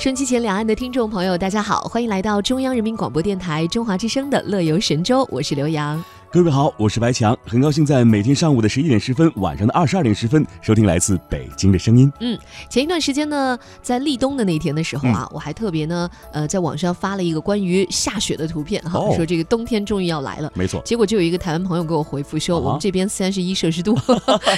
顺期前两岸的听众朋友，大家好，欢迎来到中央人民广播电台中华之声的《乐游神州》，我是刘洋。各位好，我是白强，很高兴在每天上午的十一点十分，晚上的二十二点十分收听来自北京的声音。嗯，前一段时间呢，在立冬的那天的时候啊，我还特别呢，呃，在网上发了一个关于下雪的图片哈，说这个冬天终于要来了。没错，结果就有一个台湾朋友给我回复说，我们这边三十一摄氏度。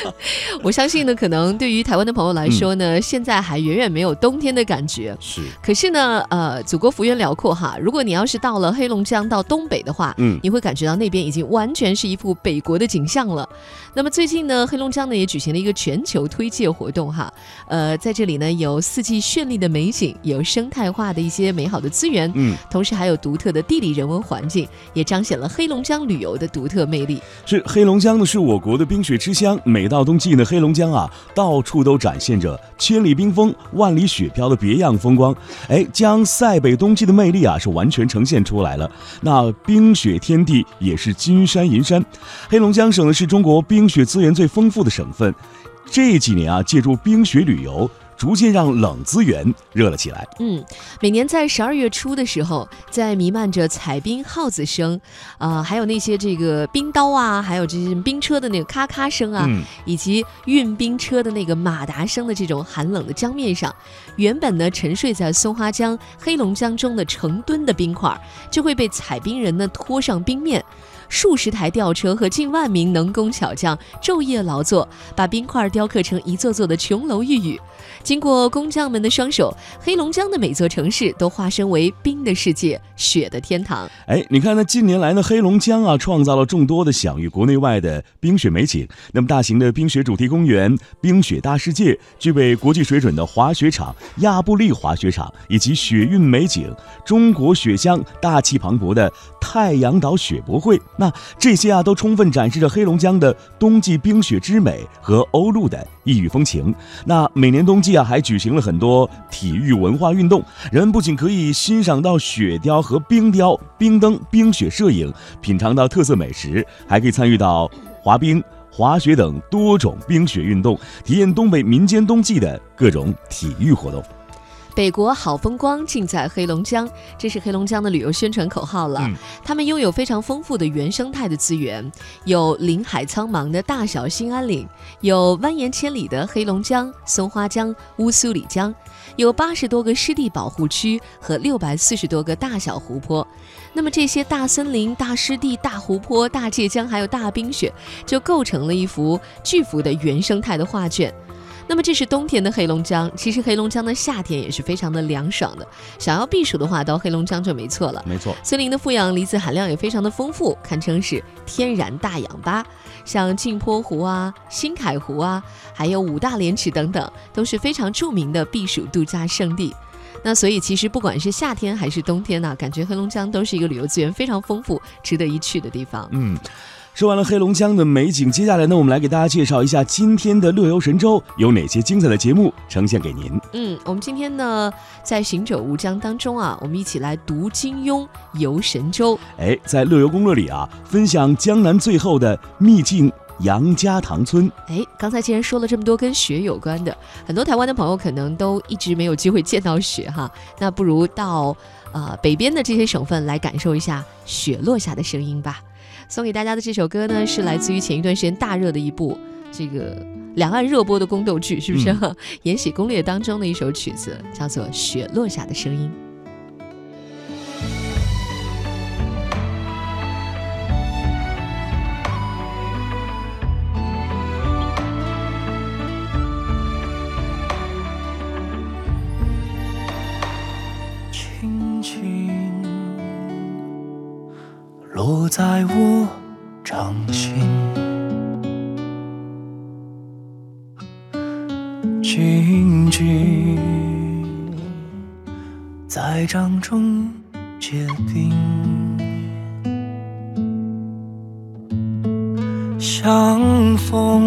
我相信呢，可能对于台湾的朋友来说呢，现在还远远没有冬天的感觉。是，可是呢，呃，祖国幅员辽阔哈，如果你要是到了黑龙江到东北的话，嗯，你会感觉到那边已经完全是一副。北国的景象了。那么最近呢，黑龙江呢也举行了一个全球推介活动哈。呃，在这里呢有四季绚丽的美景，有生态化的一些美好的资源，嗯，同时还有独特的地理人文环境，也彰显了黑龙江旅游的独特魅力。是黑龙江呢是我国的冰雪之乡，每到冬季呢，黑龙江啊到处都展现着千里冰封、万里雪飘的别样风光。哎，将塞北冬季的魅力啊是完全呈现出来了。那冰雪天地也是金山银山。黑龙江省呢是中国冰雪资源最丰富的省份，这几年啊，借助冰雪旅游，逐渐让冷资源热了起来。嗯，每年在十二月初的时候，在弥漫着彩冰号子声，啊，还有那些这个冰刀啊，还有这些冰车的那个咔咔声啊，以及运冰车的那个马达声的这种寒冷的江面上，原本呢沉睡在松花江、黑龙江中的成吨的冰块，就会被采冰人呢拖上冰面。数十台吊车和近万名能工巧匠昼夜劳作，把冰块雕刻成一座座的琼楼玉宇。经过工匠们的双手，黑龙江的每座城市都化身为冰的世界、雪的天堂。哎，你看，那近年来呢，黑龙江啊，创造了众多的享誉国内外的冰雪美景。那么大型的冰雪主题公园、冰雪大世界，具备国际水准的滑雪场亚布力滑雪场，以及雪韵美景、中国雪乡大气磅礴的太阳岛雪博会。那这些啊，都充分展示着黑龙江的冬季冰雪之美和欧陆的异域风情。那每年冬冬季啊，还举行了很多体育文化运动，人们不仅可以欣赏到雪雕和冰雕、冰灯、冰雪摄影，品尝到特色美食，还可以参与到滑冰、滑雪等多种冰雪运动，体验东北民间冬季的各种体育活动。北国好风光尽在黑龙江，这是黑龙江的旅游宣传口号了。他们拥有非常丰富的原生态的资源，有林海苍茫的大小兴安岭，有蜿蜒千里的黑龙江、松花江、乌苏里江，有八十多个湿地保护区和六百四十多个大小湖泊。那么这些大森林、大湿地、大湖泊、大界江，还有大冰雪，就构成了一幅巨幅的原生态的画卷。那么这是冬天的黑龙江，其实黑龙江的夏天也是非常的凉爽的。想要避暑的话，到黑龙江就没错了。没错，森林的富氧离子含量也非常的丰富，堪称是天然大氧吧。像镜泊湖啊、新凯湖啊，还有五大连池等等，都是非常著名的避暑度假胜地。那所以其实不管是夏天还是冬天呢，感觉黑龙江都是一个旅游资源非常丰富、值得一去的地方。嗯。说完了黑龙江的美景，接下来呢，我们来给大家介绍一下今天的乐游神州有哪些精彩的节目呈现给您。嗯，我们今天呢，在行者无疆当中啊，我们一起来读金庸游神州。哎，在乐游攻略里啊，分享江南最后的秘境杨家塘村。哎，刚才既然说了这么多跟雪有关的，很多台湾的朋友可能都一直没有机会见到雪哈，那不如到呃北边的这些省份来感受一下雪落下的声音吧。送给大家的这首歌呢，是来自于前一段时间大热的一部这个两岸热播的宫斗剧，是不是 《延禧攻略》当中的一首曲子，叫做《雪落下的声音》。在我掌心，静静在掌中结冰，相逢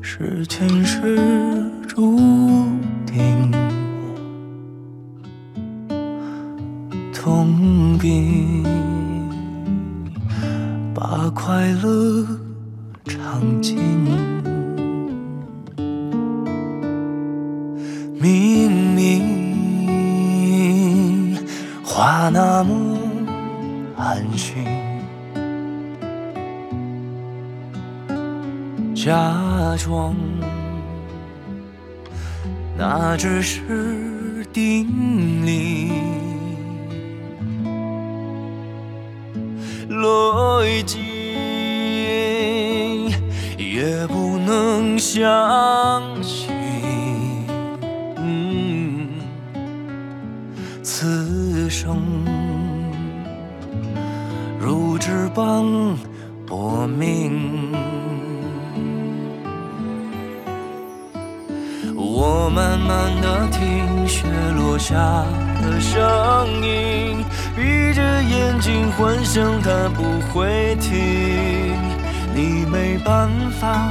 是前世注定。痛并快乐尝尽，明明话那么安心，假装那只是叮咛，相信。此生如纸般薄命，我慢慢的听雪落下的声音，闭着眼睛幻想它不会停，你没办法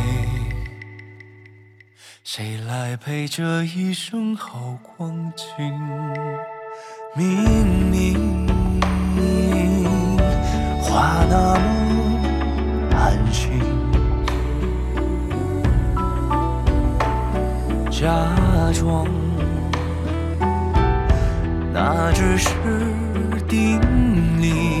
谁来陪这一生好光景？明明。话那么寒心，假装那只是叮咛，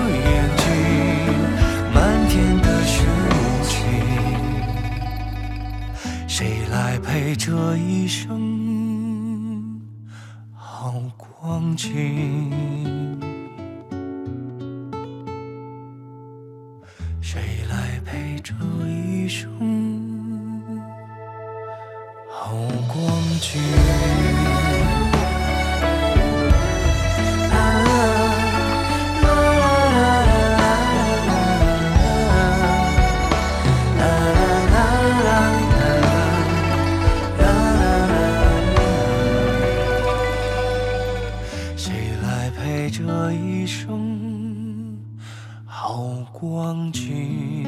陪这一生好光景？谁来陪这一生好光景？忘记